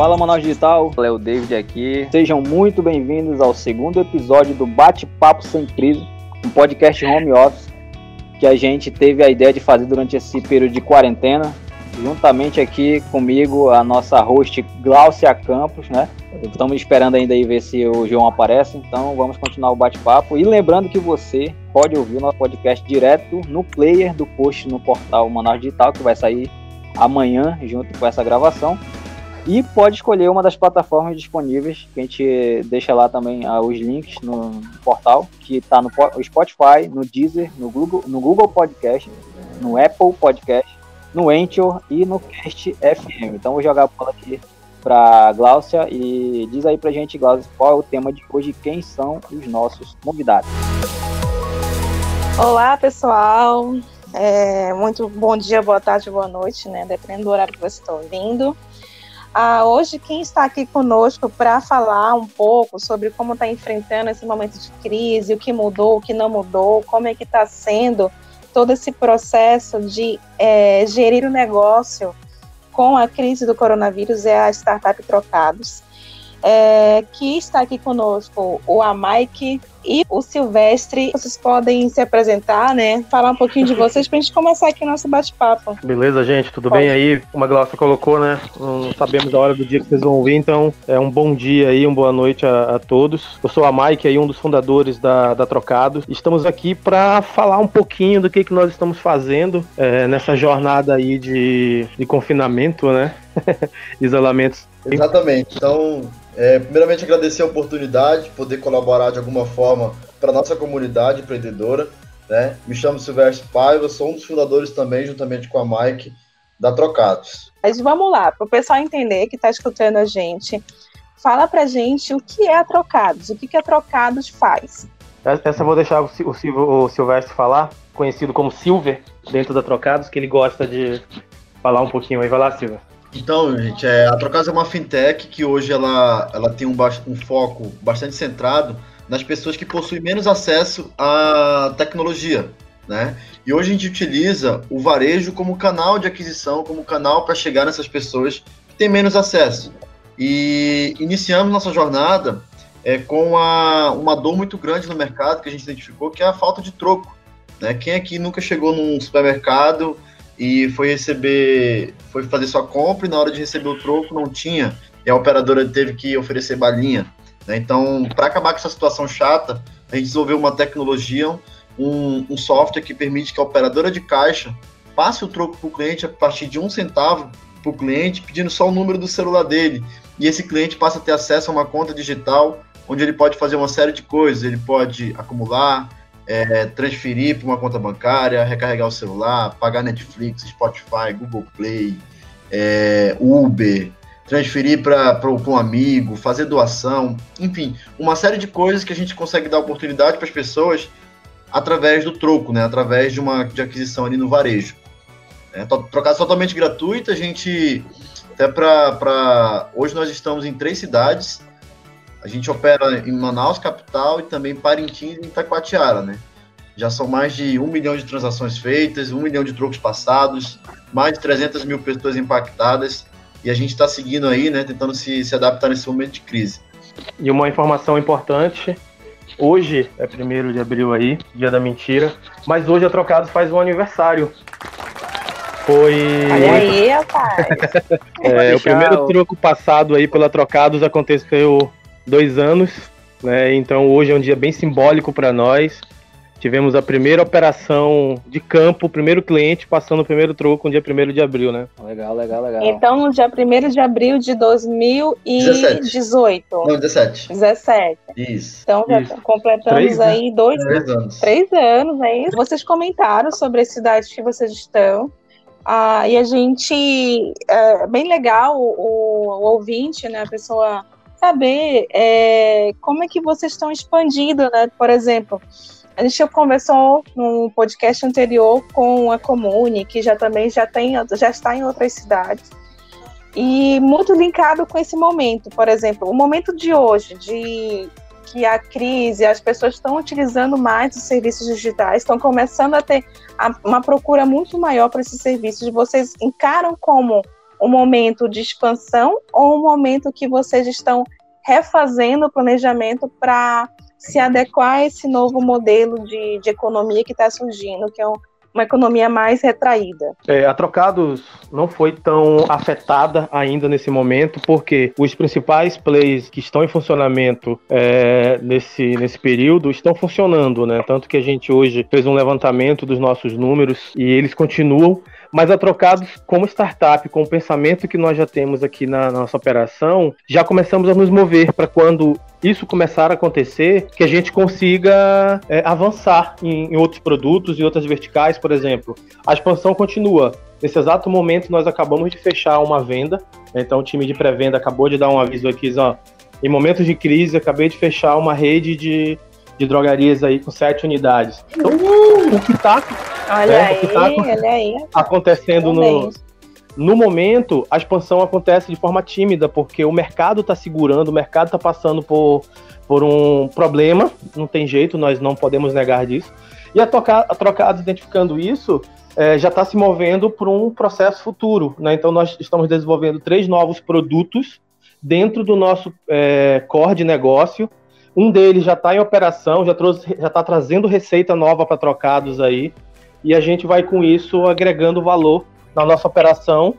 Fala Manaus Digital, Léo David aqui. Sejam muito bem-vindos ao segundo episódio do Bate-Papo Sem Crise, um podcast home office que a gente teve a ideia de fazer durante esse período de quarentena. Juntamente aqui comigo a nossa host Glaucia Campos, né? Estamos esperando ainda aí ver se o João aparece, então vamos continuar o bate-papo. E lembrando que você pode ouvir o nosso podcast direto no player do post no portal Manaus Digital, que vai sair amanhã, junto com essa gravação. E pode escolher uma das plataformas disponíveis, que a gente deixa lá também ah, os links no portal, que está no Spotify, no Deezer, no Google, no Google Podcast, no Apple Podcast, no Anchor e no Cast FM. Então vou jogar a bola aqui para Gláucia e diz aí pra gente, Gláucia, qual é o tema de hoje quem são os nossos convidados. Olá, pessoal. É, muito bom dia, boa tarde, boa noite, né? Dependendo do horário que você está ouvindo. Ah, hoje, quem está aqui conosco para falar um pouco sobre como está enfrentando esse momento de crise, o que mudou, o que não mudou, como é que está sendo todo esse processo de é, gerir o negócio com a crise do coronavírus é a startup Trocados, é, que está aqui conosco o Amike e o Silvestre. Vocês podem se apresentar, né? Falar um pouquinho de vocês para a gente começar aqui o nosso bate-papo. Beleza, gente? Tudo Pode. bem aí? Como a Glaucia colocou, né? Não sabemos a hora do dia que vocês vão ouvir, então é um bom dia aí, uma boa noite a, a todos. Eu sou a Mike, aí, um dos fundadores da, da Trocados. Estamos aqui para falar um pouquinho do que, que nós estamos fazendo é, nessa jornada aí de, de confinamento, né? Isolamento. Exatamente. Então, é, primeiramente, agradecer a oportunidade de poder colaborar de alguma forma para a nossa comunidade empreendedora. Né? Me chamo Silvestre Paiva, sou um dos fundadores também, juntamente com a Mike, da Trocados. Mas vamos lá, para o pessoal entender que está escutando a gente, fala para gente o que é a Trocados, o que, que a Trocados faz. Essa eu vou deixar o, Silvestre falar, conhecido como Silver, dentro da Trocados, que ele gosta de falar um pouquinho aí. Vai lá, Silver. Então, gente, é, a Trocasa é uma fintech que hoje ela, ela tem um, um foco bastante centrado nas pessoas que possuem menos acesso à tecnologia, né? E hoje a gente utiliza o varejo como canal de aquisição, como canal para chegar nessas pessoas que têm menos acesso. E iniciamos nossa jornada é, com a, uma dor muito grande no mercado que a gente identificou, que é a falta de troco. Né? Quem aqui nunca chegou num supermercado e foi receber, foi fazer sua compra e na hora de receber o troco não tinha, e a operadora teve que oferecer balinha. Né? Então, para acabar com essa situação chata, a gente desenvolveu uma tecnologia, um, um software que permite que a operadora de caixa passe o troco para o cliente a partir de um centavo para o cliente, pedindo só o número do celular dele. E esse cliente passa a ter acesso a uma conta digital, onde ele pode fazer uma série de coisas. Ele pode acumular, é, transferir para uma conta bancária, recarregar o celular, pagar Netflix, Spotify, Google Play, é, Uber, transferir para um amigo, fazer doação, enfim, uma série de coisas que a gente consegue dar oportunidade para as pessoas através do troco, né? Através de uma de aquisição ali no varejo. É, totalmente gratuita, a gente até para hoje nós estamos em três cidades a gente opera em Manaus, capital, e também Parintins e Itacoatiara, né? Já são mais de um milhão de transações feitas, um milhão de trocos passados, mais de 300 mil pessoas impactadas, e a gente está seguindo aí, né, tentando se, se adaptar nesse momento de crise. E uma informação importante, hoje é primeiro de abril aí, dia da mentira, mas hoje a Trocados faz um aniversário. Foi. Olha aí, rapaz. é, o primeiro troco passado aí pela Trocados aconteceu dois anos, né? Então hoje é um dia bem simbólico para nós. Tivemos a primeira operação de campo, o primeiro cliente passando o primeiro troco no dia 1 de abril, né? Legal, legal, legal. Então, no dia 1 de abril de 2018. Não, 17. 17. Isso. Então, já Isso. completamos três, aí dois Três anos. Três anos, é isso. Vocês comentaram sobre as cidades que vocês estão. Ah, e a gente. É bem legal o, o ouvinte, né? A pessoa saber é, como é que vocês estão expandindo, né? Por exemplo, a gente conversou no podcast anterior com a Comune, que já também já tem, já está em outras cidades. E muito linkado com esse momento, por exemplo, o momento de hoje, de que a crise, as pessoas estão utilizando mais os serviços digitais, estão começando a ter uma procura muito maior para esses serviços. Vocês encaram como um momento de expansão ou um momento que vocês estão refazendo o planejamento para se adequar a esse novo modelo de, de economia que está surgindo, que é um, uma economia mais retraída. É, a Trocados não foi tão afetada ainda nesse momento, porque os principais plays que estão em funcionamento é, nesse, nesse período estão funcionando, né? Tanto que a gente hoje fez um levantamento dos nossos números e eles continuam mas a Trocados, como startup, com o pensamento que nós já temos aqui na, nossa operação, já começamos a nos mover para quando isso começar a acontecer, que a gente consiga é, avançar em, em, outros produtos e outras verticais, por exemplo. A expansão continua. Nesse exato momento, nós acabamos de fechar uma venda, então o time de pré-venda acabou de dar um aviso aqui, ó, em momentos de crise, acabei de fechar uma rede de, de drogarias aí com sete unidades. Então, uh! o que está é, aí, tá acontecendo no, no momento, a expansão acontece de forma tímida, porque o mercado está segurando, o mercado está passando por, por um problema, não tem jeito, nós não podemos negar disso. E a, toca, a Trocados, identificando isso, é, já está se movendo para um processo futuro. Né? Então, nós estamos desenvolvendo três novos produtos dentro do nosso é, core de negócio. Um deles já está em operação, já está trazendo receita nova para Trocados aí. E a gente vai, com isso, agregando valor na nossa operação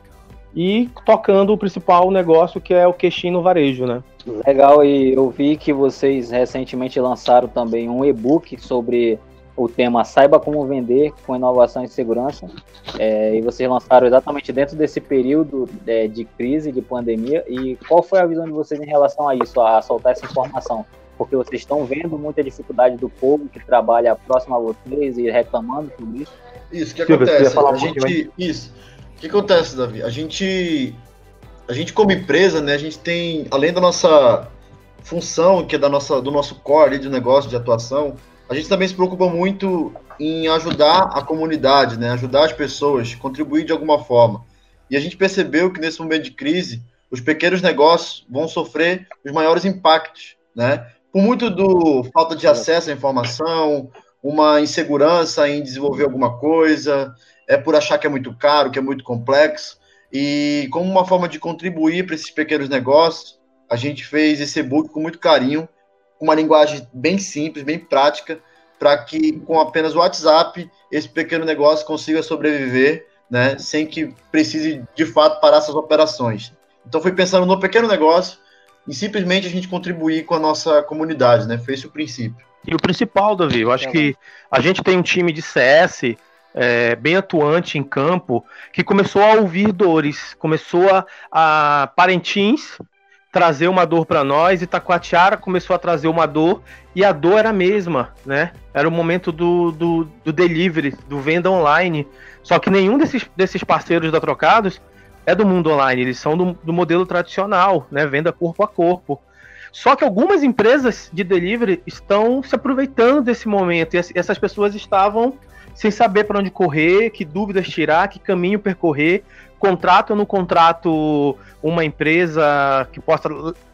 e tocando o principal negócio que é o queixinho no varejo, né? Legal, e eu vi que vocês recentemente lançaram também um e-book sobre o tema Saiba Como Vender com Inovação e Segurança. É, e vocês lançaram exatamente dentro desse período é, de crise, de pandemia. E qual foi a visão de vocês em relação a isso, a soltar essa informação? Porque vocês estão vendo muita dificuldade do povo que trabalha próximo a vocês e reclamando sobre isso. Isso, que acontece? A gente, isso. O que acontece, Davi? A gente, a gente como empresa, né, a gente tem, além da nossa função, que é da nossa, do nosso core de negócio, de atuação, a gente também se preocupa muito em ajudar a comunidade, né, ajudar as pessoas, contribuir de alguma forma. E a gente percebeu que nesse momento de crise, os pequenos negócios vão sofrer os maiores impactos, né? Por muito do falta de acesso à informação, uma insegurança em desenvolver alguma coisa, é por achar que é muito caro, que é muito complexo. E como uma forma de contribuir para esses pequenos negócios, a gente fez esse e-book com muito carinho, com uma linguagem bem simples, bem prática, para que com apenas o WhatsApp esse pequeno negócio consiga sobreviver, né, sem que precise de fato parar suas operações. Então foi pensando no pequeno negócio e simplesmente a gente contribuir com a nossa comunidade, né? Foi esse o princípio. E o principal, Davi, eu acho é que a gente tem um time de CS é, bem atuante em campo que começou a ouvir dores, começou a, a Parentins trazer uma dor para nós, e Taquatiara começou a trazer uma dor, e a dor era a mesma, né? Era o momento do, do, do delivery, do venda online. Só que nenhum desses, desses parceiros da Trocados é do mundo online, eles são do, do modelo tradicional, né? Venda corpo a corpo. Só que algumas empresas de delivery estão se aproveitando desse momento e essas pessoas estavam sem saber para onde correr, que dúvidas tirar, que caminho percorrer, contrato ou não contrato uma empresa que possa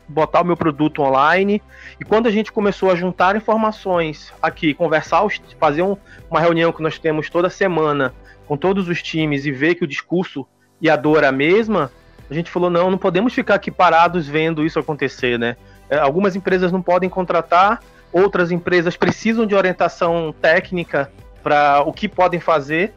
botar o meu produto online. E quando a gente começou a juntar informações aqui, conversar, fazer um, uma reunião que nós temos toda semana com todos os times e ver que o discurso e a dor a mesma, a gente falou: não, não podemos ficar aqui parados vendo isso acontecer, né? É, algumas empresas não podem contratar, outras empresas precisam de orientação técnica para o que podem fazer.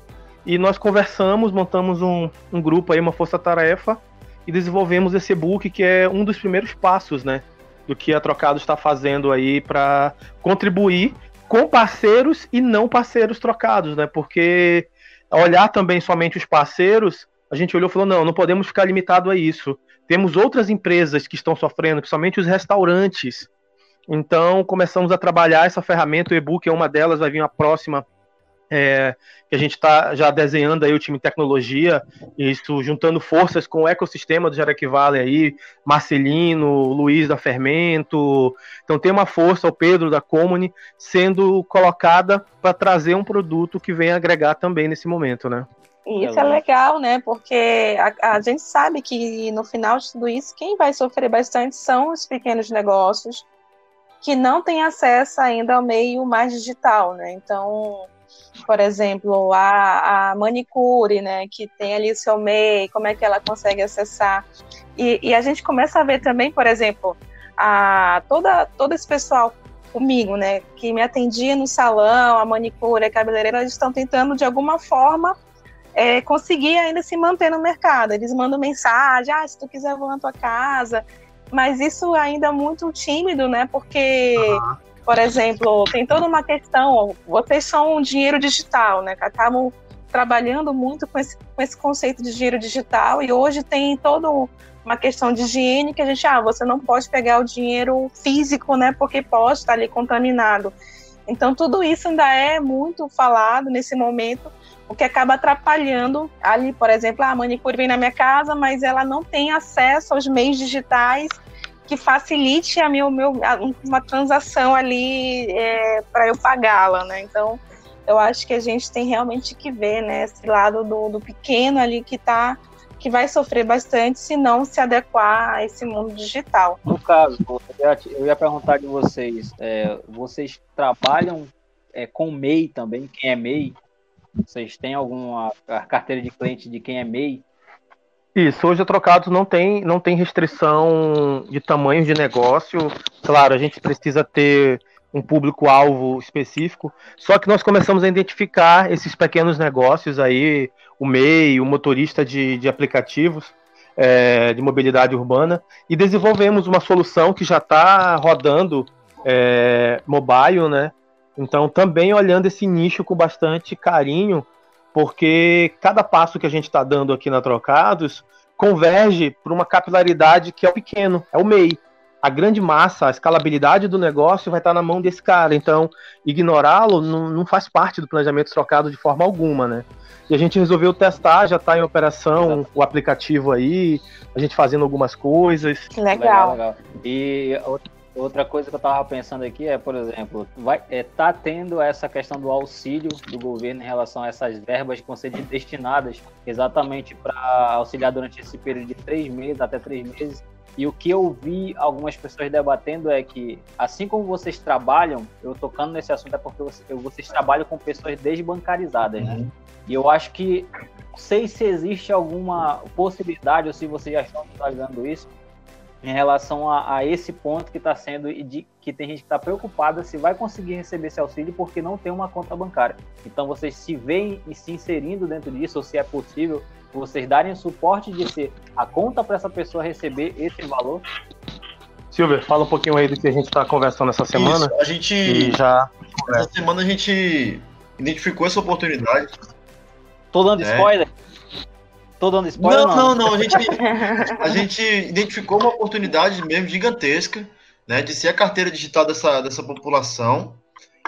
E nós conversamos, montamos um, um grupo aí, uma força-tarefa, e desenvolvemos esse e-book que é um dos primeiros passos, né? Do que a Trocado está fazendo aí para contribuir com parceiros e não parceiros trocados, né? Porque olhar também somente os parceiros, a gente olhou e falou: não, não podemos ficar limitado a isso. Temos outras empresas que estão sofrendo, principalmente os restaurantes. Então, começamos a trabalhar essa ferramenta, o e-book é uma delas, vai vir a próxima, é, que a gente está já desenhando aí o time tecnologia, isso juntando forças com o ecossistema do Jarek Valley aí, Marcelino, Luiz da Fermento. Então tem uma força, o Pedro da Comune, sendo colocada para trazer um produto que venha agregar também nesse momento, né? E isso é legal, né? Porque a, a, gente sabe que no final de tudo isso, quem vai sofrer bastante são os pequenos negócios que não têm acesso ainda ao meio mais digital, né? Então, por exemplo, a, a manicure, né, que tem ali o seu MEI, como é que ela consegue acessar. E, e a gente começa a ver também, por exemplo, a, toda, todo esse pessoal comigo, né, que me atendia no salão, a manicure, a cabeleireira, eles estão tentando de alguma forma é, conseguir ainda se manter no mercado. Eles mandam mensagem, ah, se tu quiser vou na tua casa, mas isso ainda é muito tímido, né, porque uhum. por exemplo, tem toda uma questão, vocês são um dinheiro digital, né, acabam trabalhando muito com esse, com esse conceito de dinheiro digital e hoje tem todo uma questão de higiene que a gente, ah, você não pode pegar o dinheiro físico, né, porque pode estar ali contaminado. Então, tudo isso ainda é muito falado nesse momento, o que acaba atrapalhando ali, por exemplo, a manicure vem na minha casa, mas ela não tem acesso aos meios digitais que facilite a meu, meu, uma transação ali é, para eu pagá-la, né? Então, eu acho que a gente tem realmente que ver, né, esse lado do, do pequeno ali que está que vai sofrer bastante se não se adequar a esse mundo digital. No caso, eu ia perguntar de vocês, é, vocês trabalham é, com MEI também? Quem é MEI? Vocês têm alguma carteira de cliente de quem é MEI? Isso, hoje a Trocados não tem, não tem restrição de tamanho de negócio. Claro, a gente precisa ter um público-alvo específico, só que nós começamos a identificar esses pequenos negócios aí, o MEI, o motorista de, de aplicativos é, de mobilidade urbana, e desenvolvemos uma solução que já está rodando é, mobile, né? Então, também olhando esse nicho com bastante carinho, porque cada passo que a gente está dando aqui na Trocados converge para uma capilaridade que é o pequeno, é o MEI a grande massa, a escalabilidade do negócio vai estar na mão desse cara. Então, ignorá-lo não, não, faz parte do planejamento trocado de forma alguma, né? E a gente resolveu testar, já está em operação Exato. o aplicativo aí, a gente fazendo algumas coisas. Legal. legal, legal. E outra coisa que eu estava pensando aqui é, por exemplo, vai é, tá tendo essa questão do auxílio do governo em relação a essas verbas que vão ser destinadas exatamente para auxiliar durante esse período de três meses até três meses e o que eu vi algumas pessoas debatendo é que, assim como vocês trabalham, eu tocando nesse assunto é porque vocês trabalham com pessoas desbancarizadas, né? Uhum. E eu acho que, não sei se existe alguma possibilidade, ou se vocês já estão trabalhando isso, em relação a, a esse ponto que está sendo e de que tem gente que está preocupada se vai conseguir receber esse auxílio porque não tem uma conta bancária. Então vocês se veem e se inserindo dentro disso, ou se é possível vocês darem suporte de ser a conta para essa pessoa receber esse valor? Silver, fala um pouquinho aí do que a gente está conversando essa semana. Isso, a gente já essa semana a gente identificou essa oportunidade. Tô dando é. spoiler. Tô dando spoiler. Não, não, não. A gente, a gente identificou uma oportunidade mesmo gigantesca, né, de ser a carteira digital dessa, dessa população.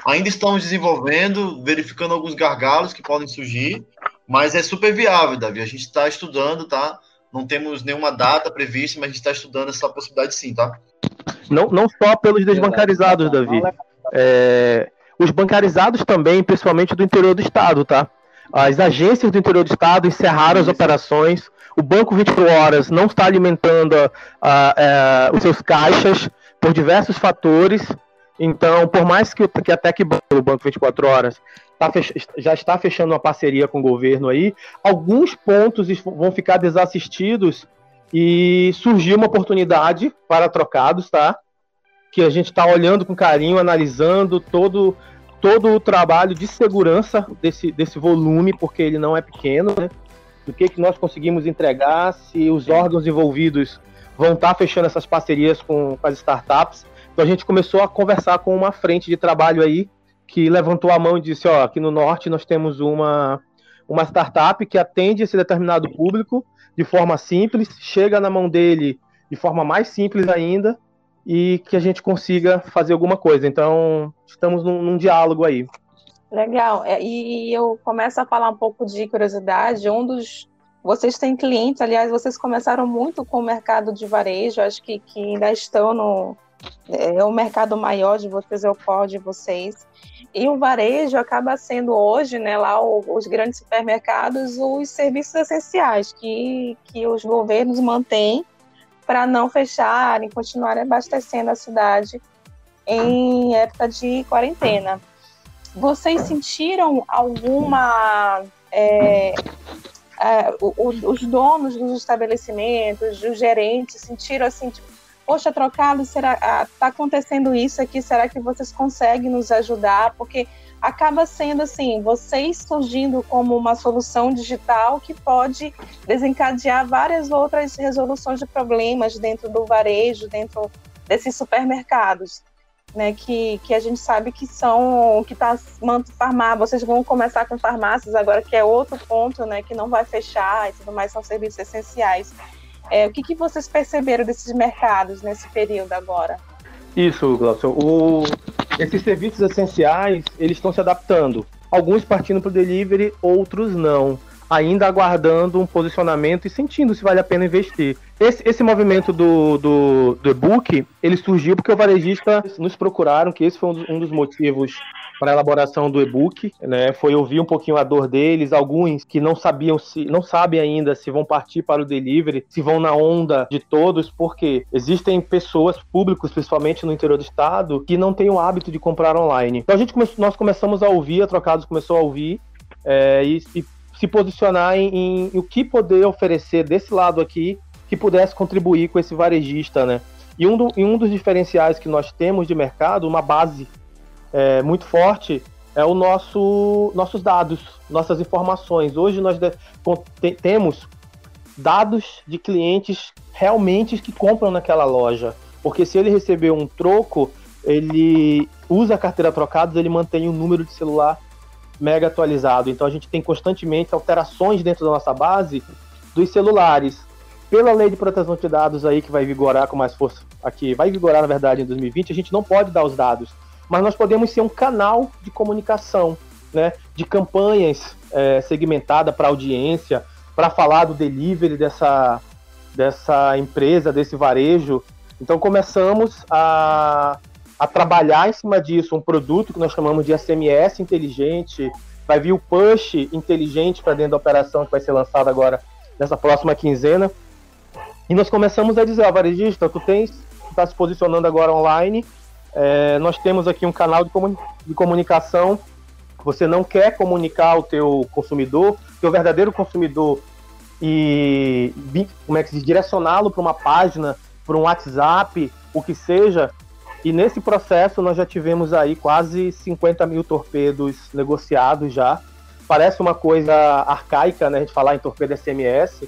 Ainda estamos desenvolvendo, verificando alguns gargalos que podem surgir, mas é super viável, Davi. A gente está estudando, tá? Não temos nenhuma data prevista, mas a gente está estudando essa possibilidade sim, tá? Não, não só pelos desbancarizados, Davi. É, os bancarizados também, principalmente do interior do estado, tá? As agências do interior do estado encerraram as operações. O Banco 24 Horas não está alimentando a, a, a, é, os seus caixas por diversos fatores. Então, por mais que, que até que o Banco 24 Horas tá fech... já está fechando uma parceria com o governo aí, alguns pontos vão ficar desassistidos e surgiu uma oportunidade para trocados, tá? Que a gente está olhando com carinho, analisando todo, todo o trabalho de segurança desse, desse volume, porque ele não é pequeno, né? Do que, que nós conseguimos entregar, se os órgãos envolvidos vão estar tá fechando essas parcerias com, com as startups. Então a gente começou a conversar com uma frente de trabalho aí que levantou a mão e disse: Ó, aqui no norte nós temos uma, uma startup que atende esse determinado público de forma simples, chega na mão dele de forma mais simples ainda e que a gente consiga fazer alguma coisa. Então, estamos num, num diálogo aí. Legal. É, e eu começo a falar um pouco de curiosidade. Um dos. Vocês têm clientes, aliás, vocês começaram muito com o mercado de varejo, acho que, que ainda estão no. É, é o mercado maior de vocês, é o core de vocês. E o varejo acaba sendo hoje, né, lá os grandes supermercados, os serviços essenciais que, que os governos mantêm para não fecharem, continuarem abastecendo a cidade em época de quarentena. vocês sentiram alguma. É, é, os donos dos estabelecimentos, os gerentes, sentiram assim, tipo, poxa, trocado, será ah, tá acontecendo isso aqui? Será que vocês conseguem nos ajudar? Porque acaba sendo assim, vocês surgindo como uma solução digital que pode desencadear várias outras resoluções de problemas dentro do varejo, dentro desses supermercados. Né, que, que a gente sabe que são que tá farmácia, vocês vão começar com farmácias agora que é outro ponto, né, que não vai fechar e tudo mais são serviços essenciais. É, o que, que vocês perceberam desses mercados nesse período agora? Isso, Glaucio. O, esses serviços essenciais, eles estão se adaptando. Alguns partindo para o delivery, outros não. Ainda aguardando um posicionamento e sentindo se vale a pena investir. Esse, esse movimento do, do, do e-book, ele surgiu porque o varejista nos procuraram, que esse foi um dos, um dos motivos para a elaboração do e-book, né? Foi ouvir um pouquinho a dor deles, alguns que não sabiam se não sabem ainda se vão partir para o delivery, se vão na onda de todos, porque existem pessoas públicos, principalmente no interior do estado, que não têm o hábito de comprar online. Então a gente nós começamos a ouvir, a Trocados começou a ouvir é, e, e, se posicionar em, em, o que poder oferecer desse lado aqui que pudesse contribuir com esse varejista, né? E um, do, e um dos diferenciais que nós temos de mercado, uma base é, muito forte é o nosso nossos dados, nossas informações. Hoje nós temos dados de clientes realmente que compram naquela loja, porque se ele receber um troco, ele usa a carteira trocados, ele mantém o número de celular mega atualizado. Então a gente tem constantemente alterações dentro da nossa base dos celulares. Pela lei de proteção de dados aí que vai vigorar com mais força aqui, vai vigorar na verdade em 2020, a gente não pode dar os dados mas nós podemos ser um canal de comunicação, né, de campanhas é, segmentada para audiência, para falar do delivery dessa, dessa empresa, desse varejo. Então começamos a, a trabalhar em cima disso, um produto que nós chamamos de SMS inteligente, vai vir o push inteligente para dentro da operação que vai ser lançado agora nessa próxima quinzena. E nós começamos a dizer, ó, varejista, tu tens, está se posicionando agora online, é, nós temos aqui um canal de, comuni de comunicação. Você não quer comunicar ao teu consumidor, teu verdadeiro consumidor, e como é que se direcioná-lo para uma página, para um WhatsApp, o que seja. E nesse processo nós já tivemos aí quase 50 mil torpedos negociados já. Parece uma coisa arcaica, né, a gente falar em torpedo SMS,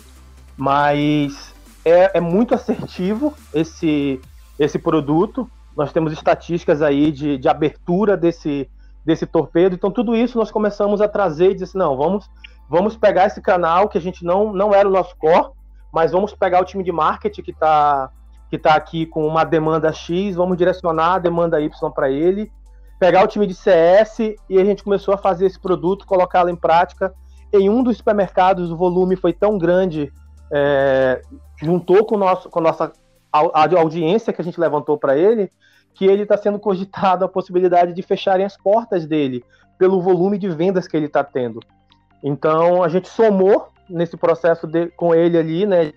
mas é, é muito assertivo esse, esse produto nós temos estatísticas aí de, de abertura desse, desse torpedo. Então, tudo isso nós começamos a trazer e dizer assim, não, vamos, vamos pegar esse canal que a gente não, não era o nosso core, mas vamos pegar o time de marketing que está que tá aqui com uma demanda X, vamos direcionar a demanda Y para ele, pegar o time de CS e a gente começou a fazer esse produto, colocá-lo em prática. Em um dos supermercados, o volume foi tão grande, é, juntou com, nosso, com a nossa audiência que a gente levantou para ele, que ele está sendo cogitado a possibilidade de fecharem as portas dele pelo volume de vendas que ele está tendo. Então a gente somou nesse processo de, com ele ali, né,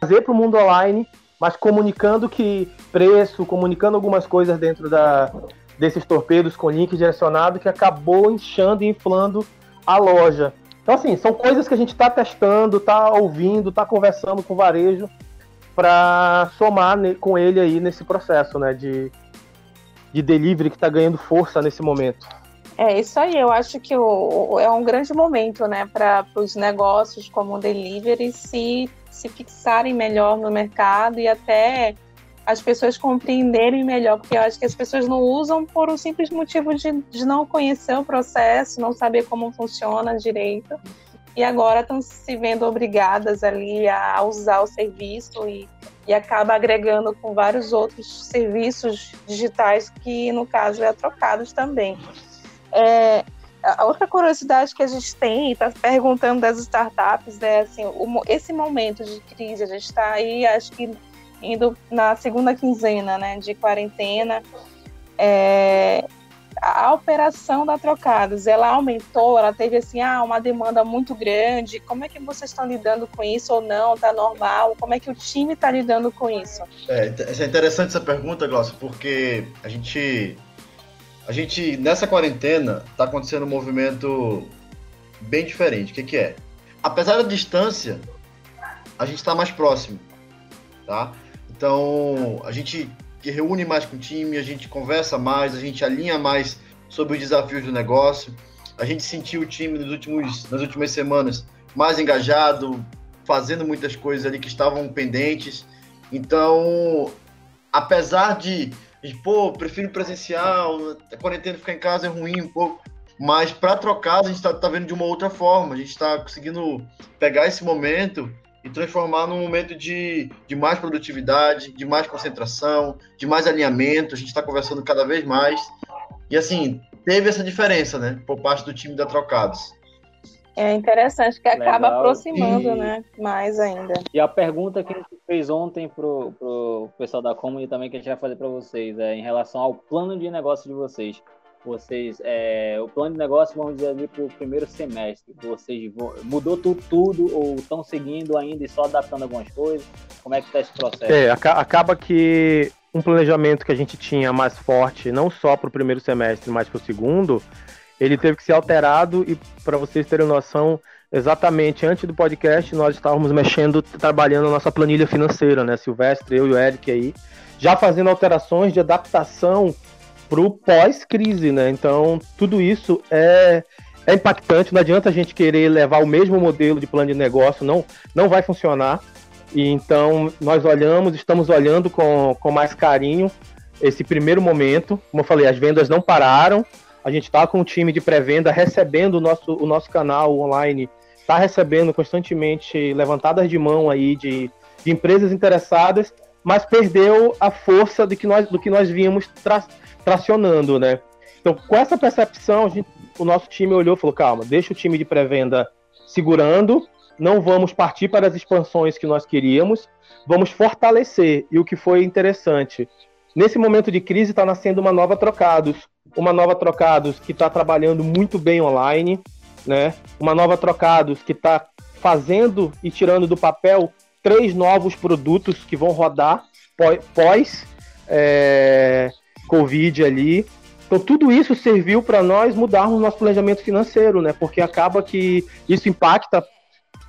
trazer para o mundo online, mas comunicando que preço, comunicando algumas coisas dentro da, desses torpedos com link direcionado que acabou inchando e inflando a loja. Então assim, são coisas que a gente está testando, está ouvindo, está conversando com o varejo para somar com ele aí nesse processo, né, de, de delivery que está ganhando força nesse momento. É isso aí, eu acho que o, é um grande momento, né, para os negócios como o delivery se, se fixarem melhor no mercado e até as pessoas compreenderem melhor, porque eu acho que as pessoas não usam por um simples motivo de, de não conhecer o processo, não saber como funciona direito e agora estão se vendo obrigadas ali a usar o serviço e, e acaba agregando com vários outros serviços digitais que no caso é trocados também. É, a outra curiosidade que a gente tem, está perguntando das startups, é assim, o, esse momento de crise, a gente está aí, acho que indo na segunda quinzena, né, de quarentena, é, a operação da Trocados, ela aumentou, ela teve assim, ah, uma demanda muito grande. Como é que vocês estão lidando com isso ou não? Está normal? Como é que o time está lidando com isso? É, é interessante essa pergunta, Glaucio, porque a gente a gente, nessa quarentena, está acontecendo um movimento bem diferente. O que, que é? Apesar da distância, a gente está mais próximo, tá? Então, a gente reúne mais com o time, a gente conversa mais, a gente alinha mais sobre os desafios do negócio. A gente sentiu o time nos últimos, nas últimas semanas mais engajado, fazendo muitas coisas ali que estavam pendentes. Então, apesar de e, pô, prefiro presencial, a quarentena ficar em casa é ruim um pouco. Mas para trocar, a gente está tá vendo de uma outra forma. A gente está conseguindo pegar esse momento e transformar num momento de, de mais produtividade, de mais concentração, de mais alinhamento. A gente está conversando cada vez mais. E assim, teve essa diferença, né, por parte do time da Trocados. É interessante que Legal. acaba aproximando, e... né? Mais ainda. E a pergunta que a gente fez ontem pro, pro pessoal da Comunidade também que a gente vai fazer para vocês é em relação ao plano de negócio de vocês. Vocês, é, o plano de negócio, vamos dizer ali para o primeiro semestre, vocês vão, mudou tudo, tudo ou estão seguindo ainda e só adaptando algumas coisas? Como é que está esse processo? É, acaba que um planejamento que a gente tinha mais forte, não só para o primeiro semestre, mas para o segundo, ele teve que ser alterado e para vocês terem noção, exatamente antes do podcast nós estávamos mexendo, trabalhando a nossa planilha financeira, né? Silvestre, eu e o Eric aí, já fazendo alterações de adaptação para o pós-crise, né? Então tudo isso é é impactante, não adianta a gente querer levar o mesmo modelo de plano de negócio, não, não vai funcionar. E então nós olhamos, estamos olhando com, com mais carinho esse primeiro momento. Como eu falei, as vendas não pararam, a gente está com o time de pré-venda recebendo o nosso, o nosso canal online, está recebendo constantemente levantadas de mão aí de, de empresas interessadas, mas perdeu a força do que nós, do que nós vínhamos tra, tracionando, né? Então, com essa percepção, gente, o nosso time olhou e falou: calma, deixa o time de pré-venda segurando, não vamos partir para as expansões que nós queríamos, vamos fortalecer. E o que foi interessante, nesse momento de crise está nascendo uma nova Trocados, uma nova Trocados que está trabalhando muito bem online, né? Uma nova Trocados que está fazendo e tirando do papel três novos produtos que vão rodar pós é, Covid ali. Então tudo isso serviu para nós mudarmos nosso planejamento financeiro, né? Porque acaba que isso impacta,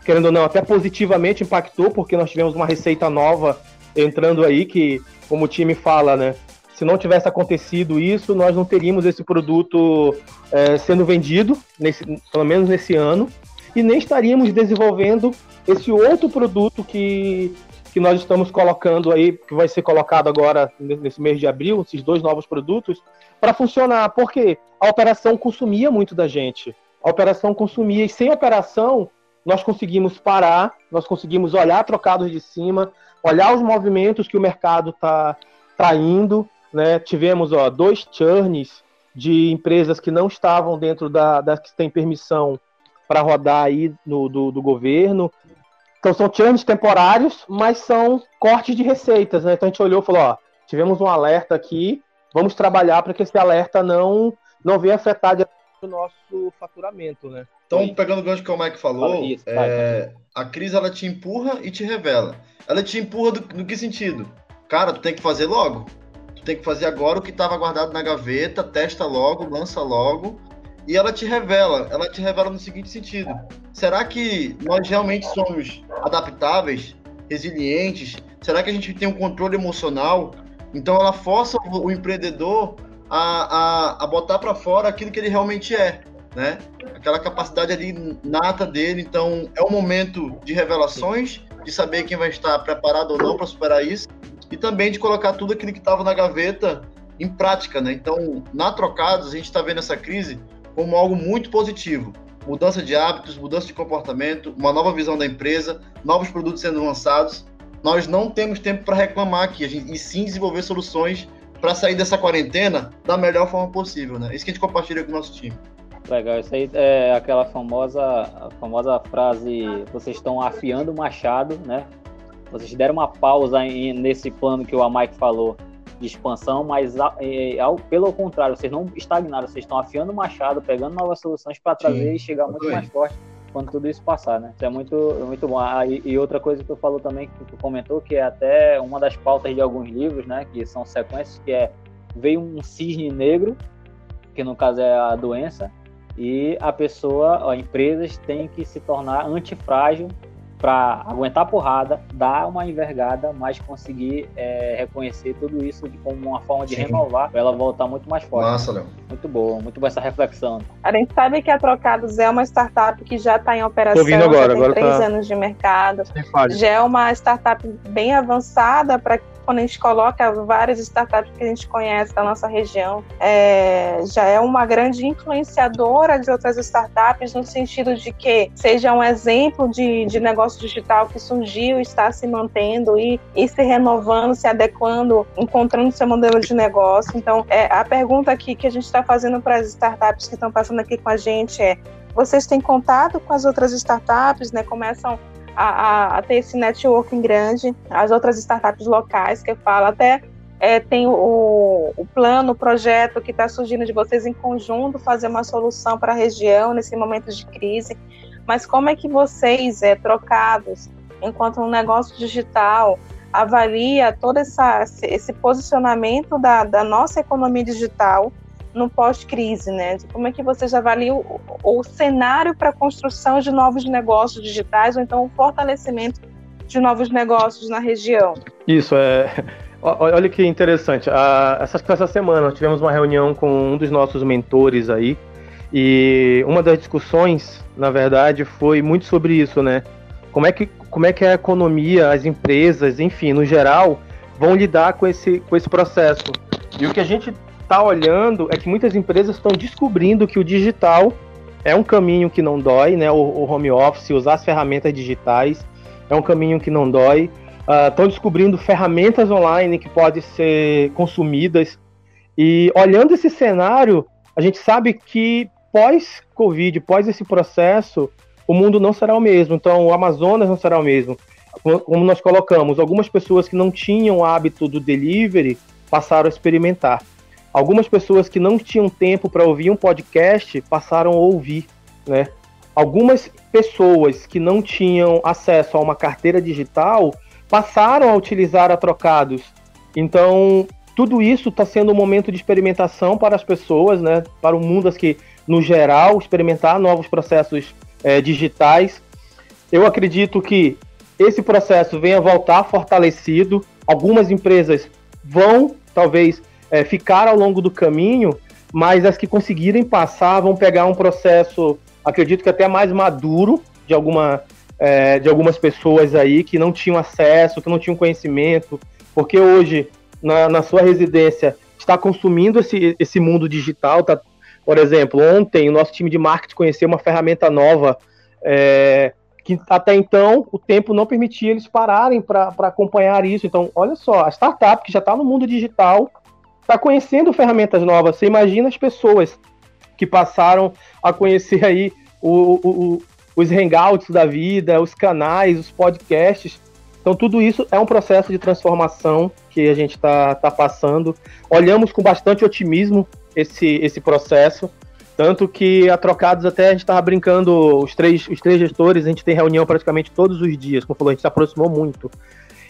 querendo ou não, até positivamente impactou, porque nós tivemos uma receita nova entrando aí que, como o time fala, né? Se não tivesse acontecido isso, nós não teríamos esse produto é, sendo vendido, nesse, pelo menos nesse ano, e nem estaríamos desenvolvendo esse outro produto que, que nós estamos colocando aí, que vai ser colocado agora nesse mês de abril, esses dois novos produtos, para funcionar. Porque a operação consumia muito da gente. A operação consumia, e sem operação, nós conseguimos parar, nós conseguimos olhar trocados de cima, olhar os movimentos que o mercado está tá indo, né? Tivemos ó, dois churns de empresas que não estavam dentro da, das que têm permissão para rodar aí no, do, do governo. Então são churns temporários, mas são cortes de receitas. Né? Então a gente olhou e falou: ó, tivemos um alerta aqui, vamos trabalhar para que esse alerta não, não venha afetar o nosso faturamento. Né? Então, pegando o gancho que o Mike falou, isso, é, a crise ela te empurra e te revela. Ela te empurra do, no que sentido? Cara, tu tem que fazer logo Tu tem que fazer agora o que estava guardado na gaveta, testa logo, lança logo. E ela te revela, ela te revela no seguinte sentido: será que nós realmente somos adaptáveis, resilientes? Será que a gente tem um controle emocional? Então ela força o empreendedor a, a, a botar para fora aquilo que ele realmente é, né? Aquela capacidade ali nata dele. Então é um momento de revelações, de saber quem vai estar preparado ou não para superar isso e também de colocar tudo aquilo que estava na gaveta em prática, né? Então, na Trocados, a gente está vendo essa crise como algo muito positivo. Mudança de hábitos, mudança de comportamento, uma nova visão da empresa, novos produtos sendo lançados. Nós não temos tempo para reclamar aqui, gente, e sim desenvolver soluções para sair dessa quarentena da melhor forma possível, né? Isso que a gente compartilha com o nosso time. Legal, isso aí é aquela famosa, famosa frase: vocês estão afiando o machado, né? Vocês deram uma pausa em, nesse plano que o Mike falou de expansão, mas é, ao, pelo contrário, vocês não estagnaram, vocês estão afiando o machado, pegando novas soluções para trazer Sim, e chegar muito mais forte quando tudo isso passar, né? Isso é muito, muito bom. Ah, e, e, outra coisa que tu falou também, que tu comentou, que é até uma das pautas de alguns livros, né? Que são sequências, que é veio um cisne negro que no caso é a doença, e a pessoa, as empresas têm que se tornar antifrágil para aguentar a porrada, dar uma envergada, mas conseguir é, reconhecer tudo isso como uma forma de Sim. renovar, para ela voltar muito mais forte. Massa, Léo. Muito boa, muito boa essa reflexão. A gente sabe que a Trocados é uma startup que já está em operação, agora, já tem agora três tá... anos de mercado, já é uma startup bem avançada para quando a gente coloca várias startups que a gente conhece da nossa região, é, já é uma grande influenciadora de outras startups, no sentido de que seja um exemplo de, de negócio digital que surgiu, está se mantendo e, e se renovando, se adequando, encontrando seu modelo de negócio. Então, é, a pergunta aqui que a gente está fazendo para as startups que estão passando aqui com a gente é: vocês têm contato com as outras startups, né? Começam a, a, ter esse networking grande, as outras startups locais que eu falo, até é, tem o, o, plano, o projeto que está surgindo de vocês em conjunto fazer uma solução para a região nesse momento de crise. Mas como é que vocês, é, trocados, enquanto um negócio digital, avalia todo essa, esse posicionamento da, da nossa economia digital no pós-crise, né? De como é que vocês avaliam o, o cenário para a construção de novos negócios digitais ou então o fortalecimento de novos negócios na região? Isso é. Olha que interessante. Essa, essa semana nós tivemos uma reunião com um dos nossos mentores aí e uma das discussões, na verdade, foi muito sobre isso, né? Como é que, como é que a economia, as empresas, enfim, no geral, vão lidar com esse, com esse processo. E o que a gente está olhando é que muitas empresas estão descobrindo que o digital é um caminho que não dói, né? O, o home office, usar as ferramentas digitais é um caminho que não dói. Estão uh, descobrindo ferramentas online que podem ser consumidas. E olhando esse cenário, a gente sabe que pós-Covid, pós esse processo, o mundo não será o mesmo. Então, o Amazonas não será o mesmo. Como nós colocamos, algumas pessoas que não tinham hábito do delivery passaram a experimentar. Algumas pessoas que não tinham tempo para ouvir um podcast passaram a ouvir, né? Algumas pessoas que não tinham acesso a uma carteira digital passaram a utilizar a Trocados. Então, tudo isso está sendo um momento de experimentação para as pessoas, né? Para o mundo que, no geral, experimentar novos processos é, digitais. Eu acredito que esse processo venha voltar fortalecido. Algumas empresas vão, talvez, é, ficar ao longo do caminho, mas as que conseguirem passar vão pegar um processo, acredito que até mais maduro de alguma é, de algumas pessoas aí que não tinham acesso, que não tinham conhecimento, porque hoje na, na sua residência está consumindo esse, esse mundo digital, tá? Por exemplo, ontem o nosso time de marketing conheceu uma ferramenta nova é, que até então o tempo não permitia eles pararem para acompanhar isso. Então, olha só, a startup que já está no mundo digital está conhecendo ferramentas novas. Você imagina as pessoas que passaram a conhecer aí o, o, o, os hangouts da vida, os canais, os podcasts. Então, tudo isso é um processo de transformação que a gente está tá passando. Olhamos com bastante otimismo esse, esse processo. Tanto que a Trocados até a gente estava brincando, os três, os três gestores, a gente tem reunião praticamente todos os dias, como falou, a gente se aproximou muito.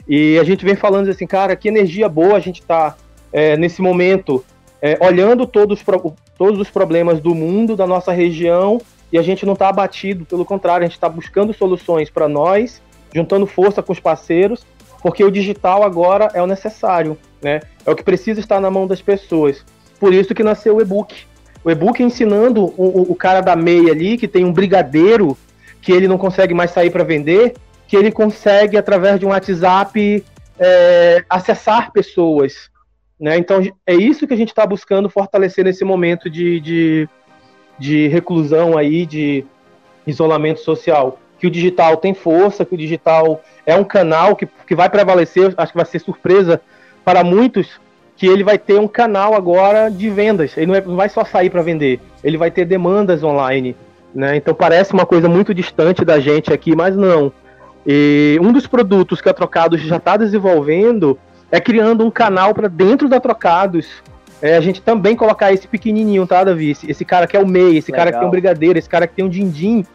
E a gente vem falando assim, cara, que energia boa a gente está é, nesse momento, é, olhando todos, todos os problemas do mundo, da nossa região, e a gente não está abatido, pelo contrário, a gente está buscando soluções para nós, juntando força com os parceiros, porque o digital agora é o necessário, né? É o que precisa estar na mão das pessoas. Por isso que nasceu o e-book. O e-book ensinando o, o cara da meia ali, que tem um brigadeiro, que ele não consegue mais sair para vender, que ele consegue, através de um WhatsApp, é, acessar pessoas, né? Então é isso que a gente está buscando fortalecer nesse momento de, de, de reclusão aí, de isolamento social. Que o digital tem força, que o digital é um canal que, que vai prevalecer, acho que vai ser surpresa para muitos, que ele vai ter um canal agora de vendas. Ele não, é, vai só sair para vender, ele vai ter demandas online. Né? Então parece uma coisa muito distante da gente aqui, mas não. E um dos produtos que a Trocados já está desenvolvendo é criando um canal para dentro da Trocados. É, a gente também colocar esse pequenininho, tá, Davi? Esse, esse cara que é o MEI, esse Legal. cara que tem um brigadeiro, esse cara que tem um din-din,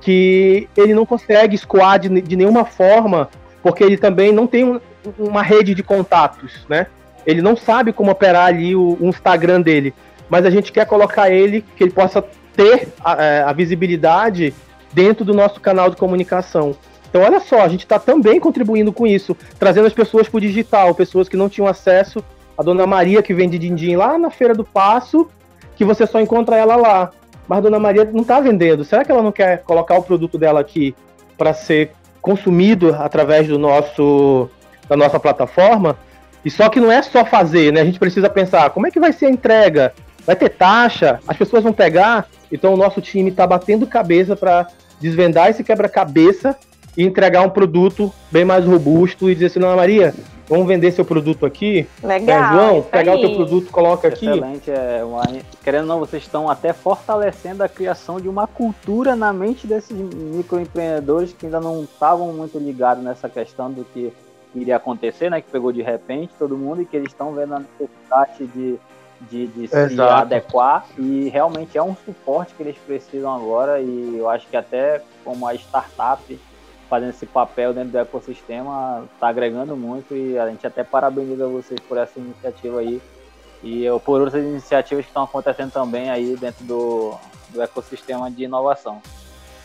que ele não consegue escoar de, de nenhuma forma, porque ele também não tem um, uma rede de contatos, né? Ele não sabe como operar ali o, o Instagram dele. mas a gente quer colocar ele, que ele possa ter a, é, a visibilidade dentro do nosso canal de comunicação. Então, olha só, a gente está também contribuindo com isso, trazendo as pessoas para o digital, pessoas que não tinham acesso. A dona Maria, que vende din-din lá na Feira do Passo, que você só encontra ela lá. Mas a dona Maria não está vendendo. Será que ela não quer colocar o produto dela aqui para ser consumido através do nosso da nossa plataforma? E só que não é só fazer, né? A gente precisa pensar como é que vai ser a entrega, vai ter taxa, as pessoas vão pegar. Então o nosso time está batendo cabeça para desvendar esse quebra-cabeça e entregar um produto bem mais robusto e dizer assim, não, Maria, vamos vender seu produto aqui. Legal. É, João, pegar aí. o teu produto, coloca aqui. Excelente. É uma... Querendo ou não, vocês estão até fortalecendo a criação de uma cultura na mente desses microempreendedores que ainda não estavam muito ligados nessa questão do que iria acontecer, né? Que pegou de repente todo mundo e que eles estão vendo a necessidade de de, de se adequar e realmente é um suporte que eles precisam agora e eu acho que até como a startup fazendo esse papel dentro do ecossistema está agregando muito e a gente até parabeniza vocês por essa iniciativa aí e eu, por outras iniciativas que estão acontecendo também aí dentro do, do ecossistema de inovação.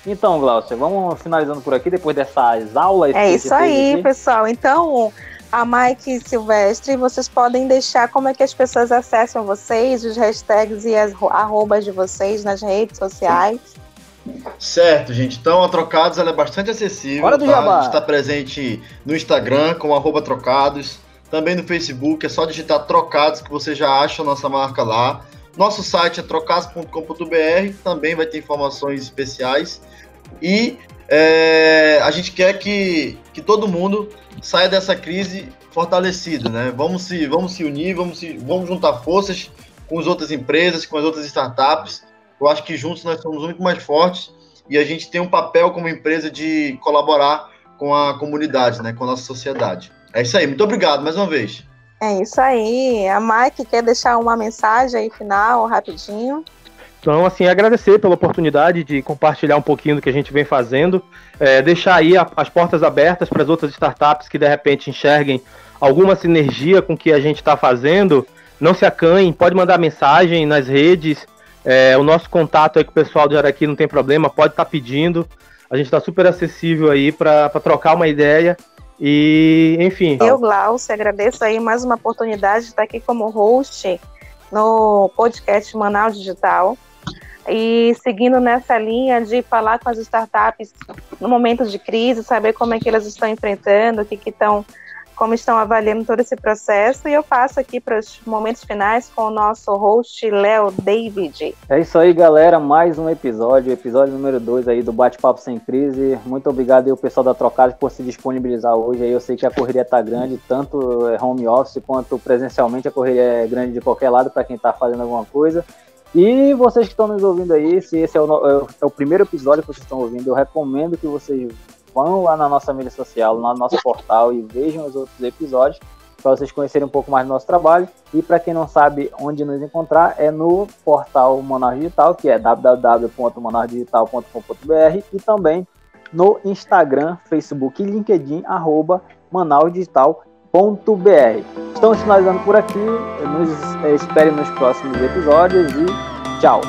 Então, Glaucia, vamos finalizando por aqui depois dessas aulas. É isso aí, aqui. pessoal. Então, a Mike Silvestre, vocês podem deixar como é que as pessoas acessam vocês, os hashtags e as arrobas de vocês nas redes sociais. Certo, gente. Então a Trocados ela é bastante acessível. Hora do tá? Jabá. A gente está presente no Instagram com arroba Trocados, também no Facebook, é só digitar Trocados que você já acha a nossa marca lá. Nosso site é trocados.com.br, também vai ter informações especiais. E é, a gente quer que, que todo mundo saia dessa crise fortalecido, né? Vamos se, vamos se unir, vamos, se, vamos juntar forças com as outras empresas, com as outras startups. Eu acho que juntos nós somos muito mais fortes e a gente tem um papel como empresa de colaborar com a comunidade, né? Com a nossa sociedade. É isso aí. Muito obrigado mais uma vez. É isso aí. A Mike quer deixar uma mensagem aí final, rapidinho. Então, assim, agradecer pela oportunidade de compartilhar um pouquinho do que a gente vem fazendo, é, deixar aí a, as portas abertas para as outras startups que de repente enxerguem alguma sinergia com o que a gente está fazendo. Não se acanhem, pode mandar mensagem nas redes. É, o nosso contato aí com o pessoal de Araqui não tem problema, pode estar tá pedindo. A gente está super acessível aí para trocar uma ideia. E, enfim. Eu, Glaucio, agradeço aí mais uma oportunidade de estar aqui como host no podcast Manaus Digital e seguindo nessa linha de falar com as startups no momento de crise, saber como é que elas estão enfrentando, o que, que estão, como estão avaliando todo esse processo. E eu passo aqui para os momentos finais com o nosso host, Léo David. É isso aí, galera. Mais um episódio, episódio número 2 aí do Bate-Papo Sem Crise. Muito obrigado aí o pessoal da Trocada por se disponibilizar hoje. Eu sei que a correria está grande, tanto home office quanto presencialmente. A correria é grande de qualquer lado para quem está fazendo alguma coisa. E vocês que estão nos ouvindo aí, se esse é o, é, é o, primeiro episódio que vocês estão ouvindo, eu recomendo que vocês vão lá na nossa mídia social, no nosso portal e vejam os outros episódios para vocês conhecerem um pouco mais do nosso trabalho. E para quem não sabe onde nos encontrar, é no portal Manaus Digital, que é www.manausdigital.com.br e também no Instagram, Facebook e LinkedIn, arroba. Estamos finalizando por aqui. Nos espere nos próximos episódios e tchau.